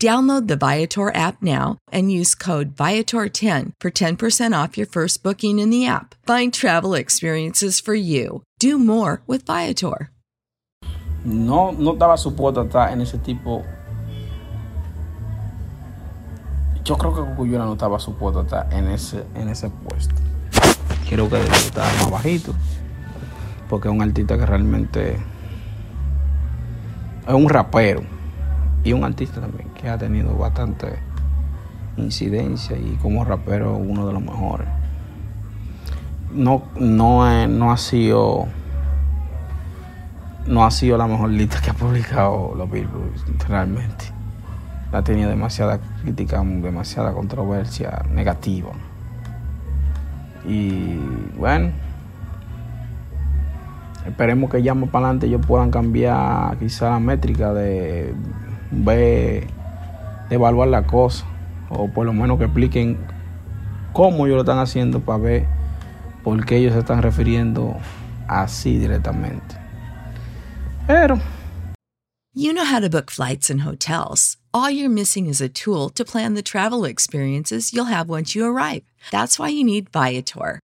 Download the Viator app now and use code Viator10 for 10% off your first booking in the app. Find travel experiences for you. Do more with Viator. No, no estaba supuesto a en ese tipo. Yo creo que Cosculluela no estaba supuesto a en ese, en ese puesto. Quiero que estaba más bajito. Porque es un artista que realmente es un rapero y un artista también que ha tenido bastante incidencia y como rapero uno de los mejores. No, no, no ha sido no ha sido la mejor lista que ha publicado los Billboard realmente. Ha tenido demasiada crítica, demasiada controversia negativa. Y bueno, esperemos que ya más para adelante ellos puedan cambiar quizá la métrica de de evaluar la cosa, o por lo menos que expliquen cómo ellos lo están haciendo para ver por qué ellos se están refiriendo así directamente. Pero. You know how to book flights and hotels. All you're missing is a tool to plan the travel experiences you'll have once you arrive. That's why you need Viator.